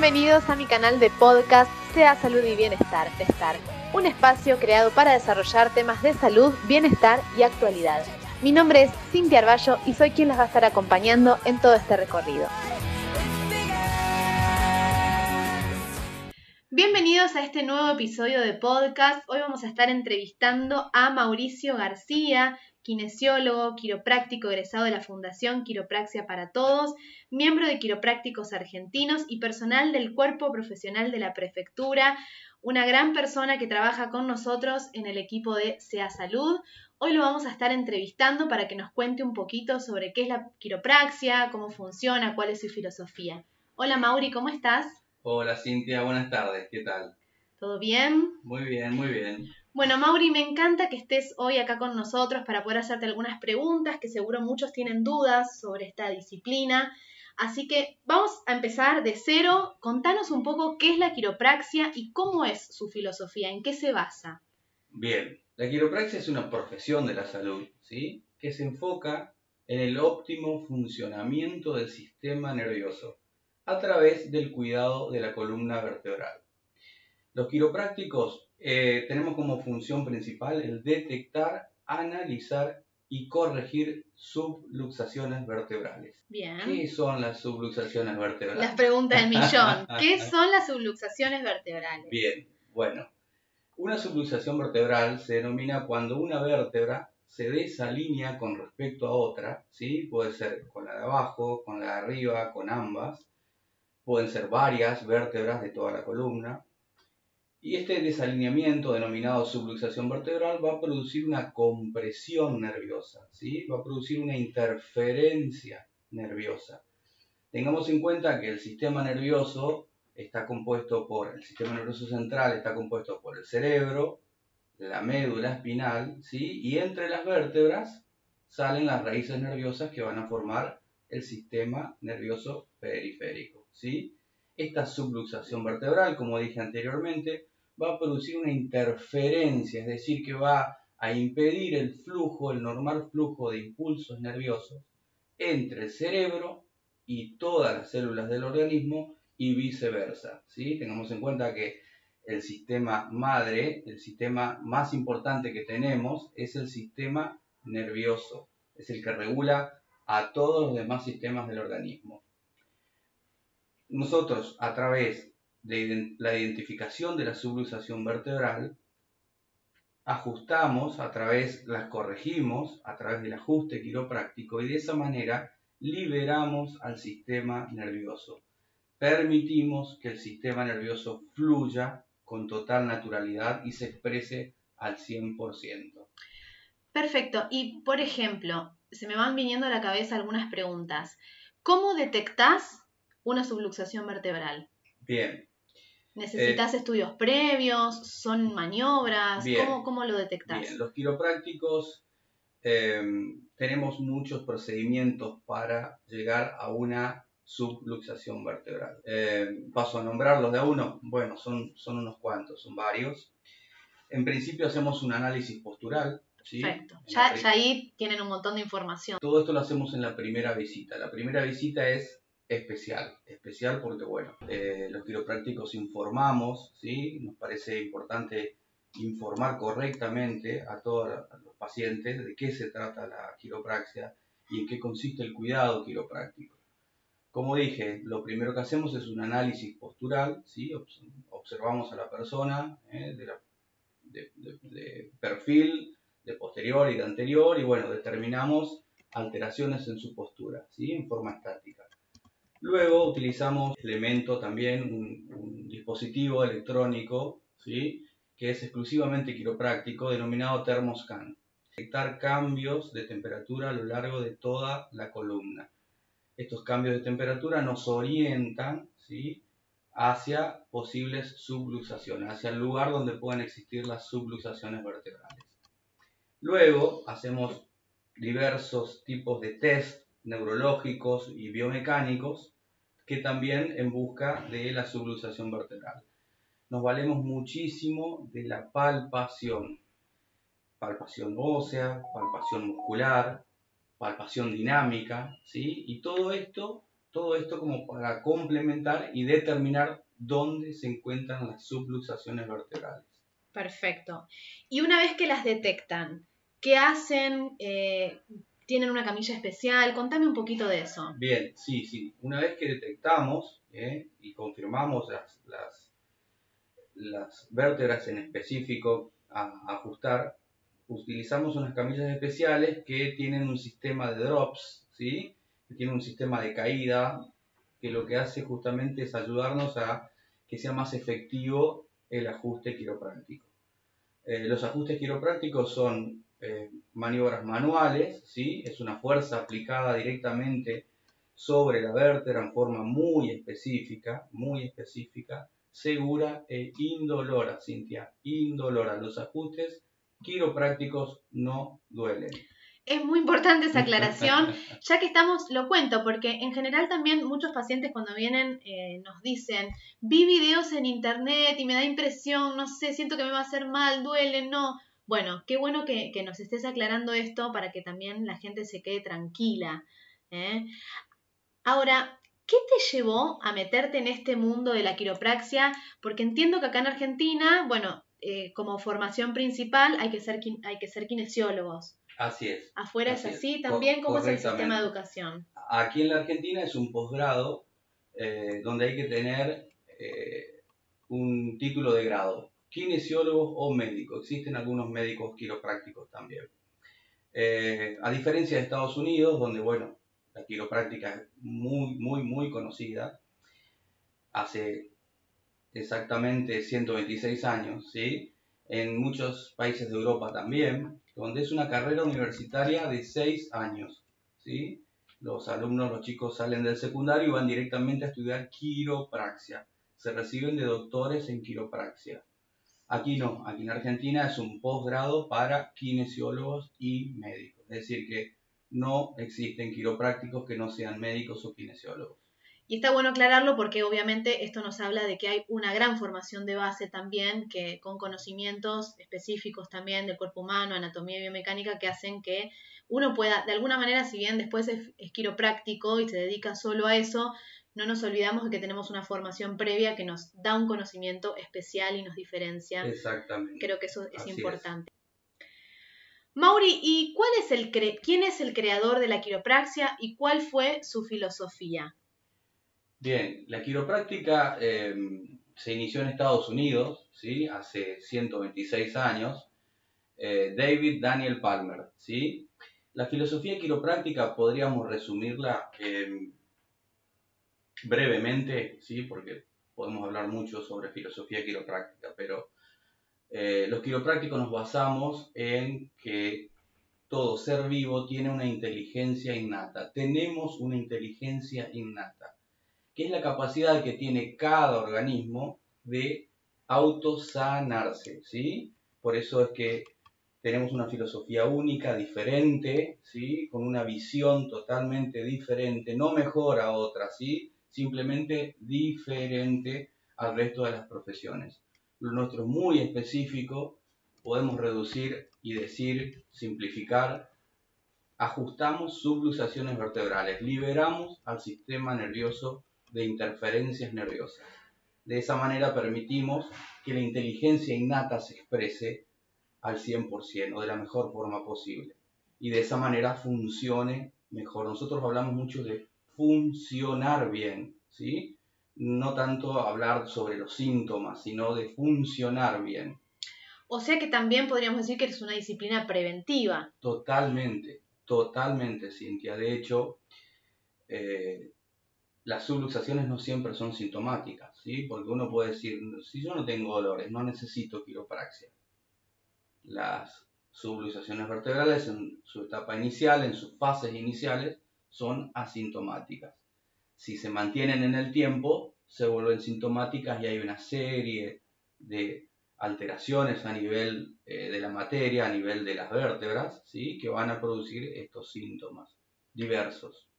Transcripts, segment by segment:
Bienvenidos a mi canal de podcast Sea Salud y Bienestar, Estar, un espacio creado para desarrollar temas de salud, bienestar y actualidad. Mi nombre es Cintia Arballo y soy quien las va a estar acompañando en todo este recorrido. Bienvenidos a este nuevo episodio de podcast. Hoy vamos a estar entrevistando a Mauricio García, kinesiólogo, quiropráctico egresado de la Fundación Quiropraxia para Todos, miembro de Quiroprácticos Argentinos y personal del Cuerpo Profesional de la Prefectura, una gran persona que trabaja con nosotros en el equipo de SEA Salud. Hoy lo vamos a estar entrevistando para que nos cuente un poquito sobre qué es la quiropraxia, cómo funciona, cuál es su filosofía. Hola Mauri, ¿cómo estás? Hola Cintia, buenas tardes, ¿qué tal? ¿Todo bien? Muy bien, muy bien. Bueno, Mauri, me encanta que estés hoy acá con nosotros para poder hacerte algunas preguntas, que seguro muchos tienen dudas sobre esta disciplina. Así que vamos a empezar de cero. Contanos un poco qué es la quiropraxia y cómo es su filosofía, en qué se basa. Bien, la quiropraxia es una profesión de la salud, ¿sí? Que se enfoca en el óptimo funcionamiento del sistema nervioso a través del cuidado de la columna vertebral. Los quiroprácticos eh, tenemos como función principal el detectar, analizar y corregir subluxaciones vertebrales. Bien. ¿Qué son las subluxaciones vertebrales? Las preguntas del millón. ¿Qué son las subluxaciones vertebrales? Bien, bueno. Una subluxación vertebral se denomina cuando una vértebra se desalinea con respecto a otra, ¿sí? Puede ser con la de abajo, con la de arriba, con ambas, pueden ser varias vértebras de toda la columna. Y este desalineamiento denominado subluxación vertebral va a producir una compresión nerviosa, ¿sí? va a producir una interferencia nerviosa. Tengamos en cuenta que el sistema nervioso está compuesto por, el sistema nervioso central está compuesto por el cerebro, la médula espinal, ¿sí? y entre las vértebras salen las raíces nerviosas que van a formar el sistema nervioso periférico. ¿sí? Esta subluxación vertebral, como dije anteriormente, va a producir una interferencia, es decir, que va a impedir el flujo, el normal flujo de impulsos nerviosos entre el cerebro y todas las células del organismo y viceversa. ¿sí? Tengamos en cuenta que el sistema madre, el sistema más importante que tenemos, es el sistema nervioso. Es el que regula a todos los demás sistemas del organismo nosotros a través de la identificación de la subluxación vertebral, ajustamos a través, las corregimos a través del ajuste quiropráctico y de esa manera liberamos al sistema nervioso. Permitimos que el sistema nervioso fluya con total naturalidad y se exprese al 100%. Perfecto. Y por ejemplo, se me van viniendo a la cabeza algunas preguntas. ¿Cómo detectás una subluxación vertebral. Bien. ¿Necesitas eh, estudios previos? ¿Son maniobras? ¿Cómo, lo detectas? Bien, los quiroprácticos em, tenemos muchos procedimientos para llegar a una subluxación vertebral. Em, paso a nombrarlos de a uno. Bueno, son, son unos cuantos, son varios. En principio hacemos un análisis postural. Perfecto. Ya, ya ahí tienen un montón de información. Todo esto lo hacemos en la primera visita. La primera visita es especial. Especial porque, bueno, eh, los quiroprácticos informamos, ¿sí? Nos parece importante informar correctamente a todos los pacientes de qué se trata la quiropraxia y en qué consiste el cuidado quiropráctico. Como dije, lo primero que hacemos es un análisis postural, ¿sí? observamos a la persona ¿eh? de, de perfil, de posterior y de anterior y bueno, determinamos alteraciones en su postura, ¿sí? en forma estática. Luego utilizamos elemento también, un, dispositivo electrónico, ¿sí? que es exclusivamente quiropráctico, denominado Thermoscan. Detectar cambios de temperatura a lo largo de toda la columna. Estos cambios de temperatura nos orientan ¿sí? hacia posibles subluxaciones, hacia el lugar donde pueden existir las subluxaciones vertebrales. Luego hacemos diversos tipos de test neurológicos y biomecánicos que también en busca de la subluxación vertebral. Nos valemos muchísimo de la palpación, palpación ósea, palpación muscular, palpación dinámica, ¿sí? Y todo esto Todo esto como para complementar y determinar dónde se encuentran las subluxaciones vertebrales. Perfecto. Y una vez que las detectan, ¿qué hacen? Eh, ¿Tienen una camilla especial? Contame un poquito de eso. Bien, sí, sí. Una vez que detectamos eh, y confirmamos las, vértebras en específico a, ajustar, utilizamos unas camillas especiales que tienen un sistema de drops, ¿sí? que tienen un sistema de caída, que lo que hace justamente es ayudarnos a que sea más efectivo el ajuste quiropráctico. Eh, los ajustes quiroprácticos son eh, maniobras manuales, ¿sí? es una fuerza aplicada directamente sobre la vértebra en forma muy específica, muy específica, segura e indolora, Cintia, indolora. Los ajustes quiroprácticos no duelen. Es muy importante esa aclaración, ya que estamos, lo cuento, porque en general también muchos pacientes cuando vienen eh, nos dicen, vi videos en internet y me da impresión, no sé, siento que me va a hacer mal, duele, no. Bueno, qué bueno que, nos estés aclarando esto para que también la gente se quede tranquila. ¿eh? Ahora, ¿qué te llevó a meterte en este mundo de la quiropraxia? Porque entiendo que acá en Argentina, bueno, eh, como formación principal hay que ser, hay que ser kinesiólogos. Así es. Afuera es así también, ¿cómo es el sistema de educación? Aquí en la Argentina es un posgrado eh, donde hay que tener eh, un título de grado, kinesiólogo o médico. Existen algunos médicos quiroprácticos también. a diferencia de Estados Unidos, donde, bueno, la quiropráctica es muy, muy, muy conocida. Hace exactamente 126 años, ¿sí? En muchos países de Europa también, donde es una carrera universitaria de 6 años, ¿sí? Los alumnos, los chicos salen del secundario y van directamente a estudiar quiropraxia. Se reciben de doctores en quiropraxia. Aquí no, aquí en Argentina es un posgrado para kinesiólogos y médicos. Es decir, que no existen quiroprácticos que no sean médicos o kinesiólogos. Y está bueno aclararlo porque obviamente esto nos habla de que hay una gran formación de base también, que con conocimientos específicos también del cuerpo humano, anatomía y biomecánica, que hacen que uno pueda, de alguna manera, si bien después es, quiropráctico y se dedica solo a eso, no nos olvidamos de que tenemos una formación previa que nos da un conocimiento especial y nos diferencia. Exactamente. Creo que eso es importante. Mauri, ¿y cuál es el quién es el creador de la quiropraxia y cuál fue su filosofía? Bien, la quiropráctica em, se inició en Estados Unidos, ¿sí? Hace 126 años. Eh, David Daniel Palmer, ¿sí? La filosofía quiropráctica podríamos resumirla em, brevemente, ¿sí? Porque podemos hablar mucho sobre filosofía quiropráctica, pero eh, los quiroprácticos nos basamos en que todo ser vivo tiene una inteligencia innata. Tenemos una inteligencia innata, que es la capacidad que tiene cada organismo de autosanarse, ¿sí? Por eso es que tenemos una filosofía única, diferente, ¿sí? Con una visión totalmente diferente, no mejor a otra, ¿sí? Simplemente diferente al resto de las profesiones lo nuestro es muy específico, podemos reducir y decir, simplificar, ajustamos subluxaciones vertebrales, liberamos al sistema nervioso de interferencias nerviosas. De esa manera permitimos que la inteligencia innata se exprese al 100% o de la mejor forma posible. Y de esa manera funcione mejor. Nosotros hablamos mucho de funcionar bien, ¿sí? no tanto hablar sobre los síntomas, sino de funcionar bien. O sea que también podríamos decir que es una disciplina preventiva. Totalmente, totalmente, Cintia. De hecho, eh, las subluxaciones no siempre son sintomáticas, ¿sí? Porque uno puede decir, si yo no tengo dolores, no necesito quiropraxia. Las subluxaciones vertebrales en su etapa inicial, en sus fases iniciales, son asintomáticas si se mantienen en el tiempo, se vuelven sintomáticas y hay una serie de alteraciones a nivel eh, de la materia, a nivel de las vértebras, ¿sí? que van a producir estos síntomas diversos.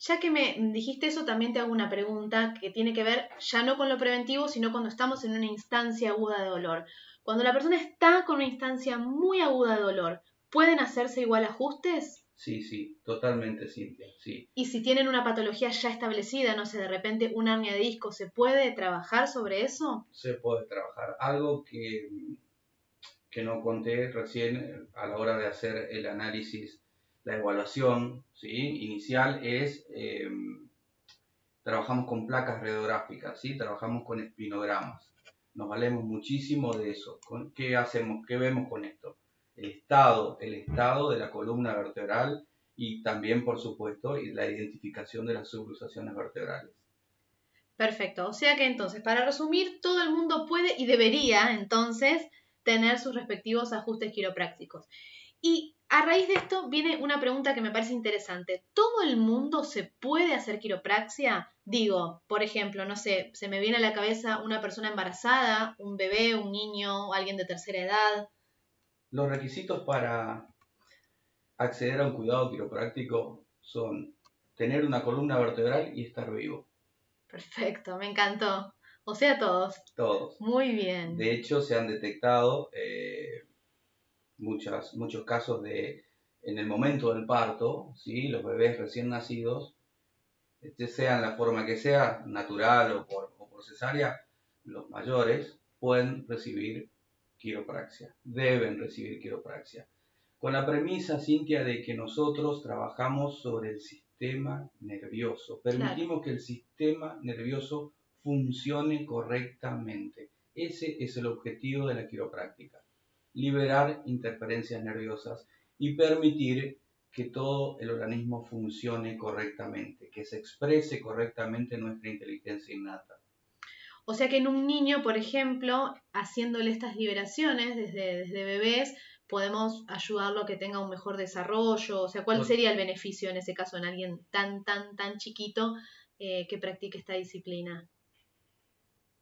Ya que me dijiste eso, también te hago una pregunta que tiene que ver ya no con lo preventivo, sino cuando estamos en una instancia aguda de dolor. Cuando la persona está con una instancia muy aguda de dolor, ¿pueden hacerse igual ajustes? Sí, sí, totalmente, Cintia, sí. Y si tienen una patología ya establecida, no sé, de repente una hernia de disco, ¿se puede trabajar sobre eso? Se puede trabajar. Algo que, que no conté recién a la hora de hacer el análisis, la evaluación ¿sí? inicial es, eh, trabajamos con placas radiográficas, ¿sí? trabajamos con espinogramas. Nos valemos muchísimo de eso. ¿Qué hacemos? ¿Qué vemos con esto? El estado, el estado de la columna vertebral y también, por supuesto, la identificación de las subluxaciones vertebrales. Perfecto. O sea que entonces, para resumir, todo el mundo puede y debería entonces tener sus respectivos ajustes quiroprácticos. Y a raíz de esto viene una pregunta que me parece interesante. ¿Todo el mundo se puede hacer quiropraxia? Digo, por ejemplo, no sé, se me viene a la cabeza una persona embarazada, un bebé, un niño, alguien de tercera edad. Los requisitos para acceder a un cuidado quiropráctico son tener una columna vertebral y estar vivo. Perfecto, me encantó. O sea, todos. Todos. Muy bien. De hecho, se han detectado eh, muchas, muchos casos de, en el momento del parto, ¿sí? los bebés recién nacidos, este, sea en la forma que sea, natural o por, o por cesárea, los mayores pueden recibir quiropraxia, deben recibir quiropraxia. Con la premisa, Cintia, de que nosotros trabajamos sobre el sistema nervioso, permitimos que el sistema nervioso funcione correctamente. Ese es el objetivo de la quiropráctica, liberar interferencias nerviosas y permitir que todo el organismo funcione correctamente, que se exprese correctamente nuestra inteligencia innata. O sea que en un niño, por ejemplo, haciéndole estas liberaciones desde, desde bebés, podemos ayudarlo a que tenga un mejor desarrollo. O sea, ¿cuál sería el beneficio en ese caso en alguien tan, tan, tan chiquito eh, que practique esta disciplina?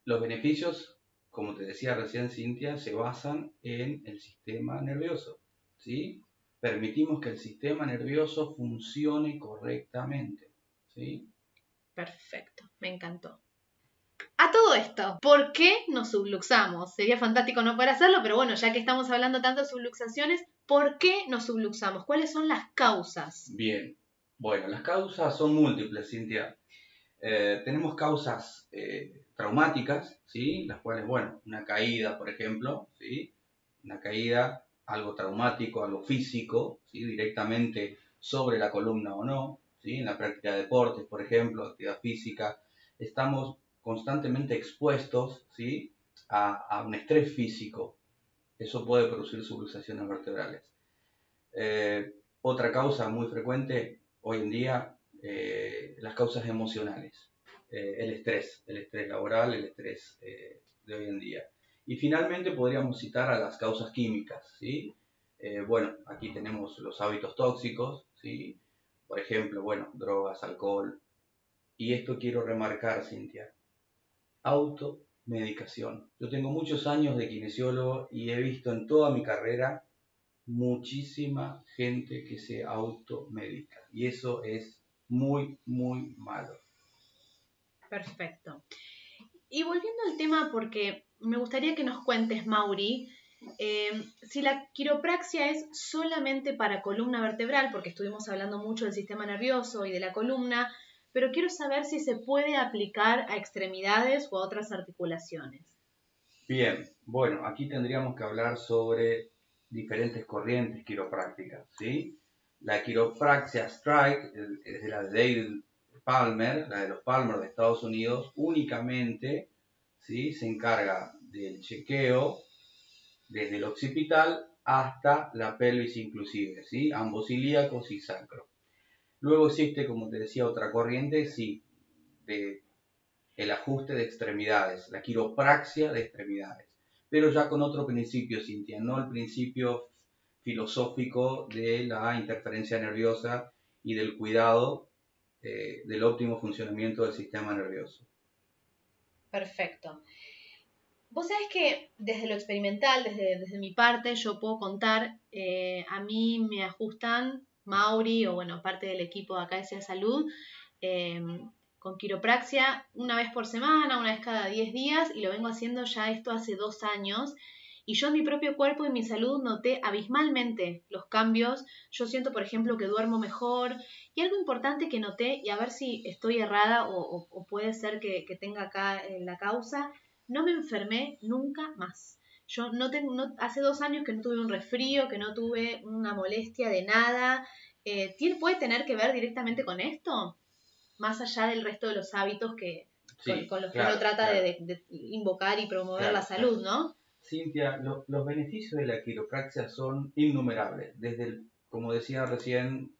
Los beneficios, como te decía recién Cintia, se basan en el sistema nervioso. ¿sí? Permitimos que el sistema nervioso funcione correctamente. ¿sí? Perfecto, me encantó. A todo esto, ¿por qué nos subluxamos? Sería fantástico no poder hacerlo, pero bueno, ya que estamos hablando tanto de subluxaciones, ¿por qué nos subluxamos? ¿Cuáles son las causas? Bien, bueno, las causas son múltiples, Cintia. Eh, tenemos causas eh, traumáticas, ¿sí? Las cuales, bueno, una caída, por ejemplo, ¿sí? Una caída, algo traumático, algo físico, ¿sí? Directamente sobre la columna o no, ¿sí? En la práctica de deportes, por ejemplo, actividad física, estamos constantemente expuestos ¿sí? a, un estrés físico. Eso puede producir subluxaciones vertebrales. Eh, otra causa muy frecuente hoy en día, eh, las causas emocionales. Eh, el estrés, el estrés laboral, el estrés de hoy en día. Y finalmente podríamos citar a las causas químicas. ¿sí? bueno, aquí tenemos los hábitos tóxicos, ¿sí? por ejemplo, bueno, drogas, alcohol. Y esto quiero remarcar, Cintia, automedicación. Yo tengo muchos años de kinesiólogo y he visto en toda mi carrera muchísima gente que se automedica y eso es muy, muy malo. Perfecto. Y volviendo al tema, porque me gustaría que nos cuentes, Mauri, eh, si la quiropraxia es solamente para columna vertebral, porque estuvimos hablando mucho del sistema nervioso y de la columna, pero quiero saber si se puede aplicar a extremidades o a otras articulaciones. Bien, bueno, aquí tendríamos que hablar sobre diferentes corrientes quiroprácticas, ¿sí? La quiropraxia strike es de la de Palmer, la de los Palmer de Estados Unidos, únicamente ¿sí? se encarga del chequeo desde el occipital hasta la pelvis inclusive, ¿sí? ambos ilíacos y sacro. Luego existe, como te decía, otra corriente, sí, de el ajuste de extremidades, la quiropraxia de extremidades, pero ya con otro principio, Cintia, no el principio filosófico de la interferencia nerviosa y del cuidado eh, del óptimo funcionamiento del sistema nervioso. Perfecto. Vos sabés que desde lo experimental, desde, desde mi parte, yo puedo contar, eh, a mí me ajustan Mauri o bueno, parte del equipo de acá Salud, em, con quiropraxia una vez por semana, una vez cada 10 días y lo vengo haciendo ya esto hace dos años Y yo en mi propio cuerpo y mi salud noté abismalmente los cambios. Yo siento, por ejemplo, que duermo mejor. Y algo importante que noté, y a ver si estoy errada o, puede ser que, tenga acá eh, la causa, no me enfermé nunca más. Yo no tengo, hace dos años que no tuve un resfrío, que no tuve una molestia de nada. Eh, ¿Puede tener que ver directamente con esto? Más allá del resto de los hábitos que, con, los que uno trata de, invocar y promover la salud, ¿no? Cintia, los beneficios de la quiropraxia son innumerables, desde el, como decía recién,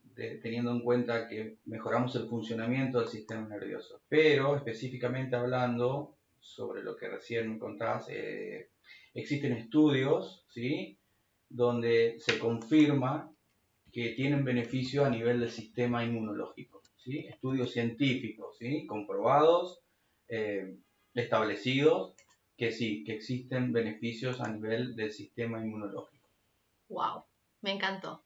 teniendo en cuenta que mejoramos el funcionamiento del sistema nervioso. Pero específicamente hablando sobre lo que recién contabas, eh, existen estudios, ¿sí? Donde se confirma que tienen beneficio a nivel del sistema inmunológico, ¿sí? Estudios científicos, ¿sí? Comprobados, eh, establecidos que sí, que existen beneficios a nivel del sistema inmunológico. Wow, me encantó.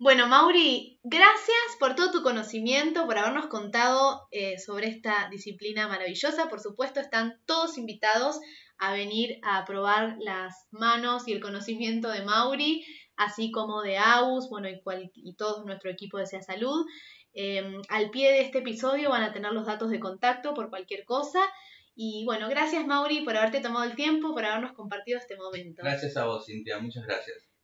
Bueno, Mauri, gracias por todo tu conocimiento, por habernos contado eh, sobre esta disciplina maravillosa. Por supuesto, están todos invitados a venir a probar las manos y el conocimiento de Mauri, así como de AUS, bueno, y, y todo nuestro equipo de SEA Salud. Em, al pie de este episodio van a tener los datos de contacto por cualquier cosa. Y bueno, gracias Mauri por haberte tomado el tiempo, por habernos compartido este momento. Gracias a vos, Cintia, muchas gracias.